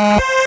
you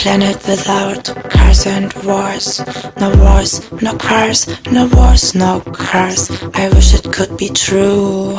planet without cars and wars. No wars, no cars, no wars, no cars. I wish it could be true.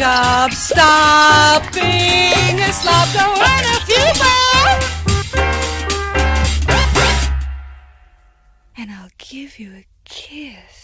job being a slobber run a few And I'll give you a kiss.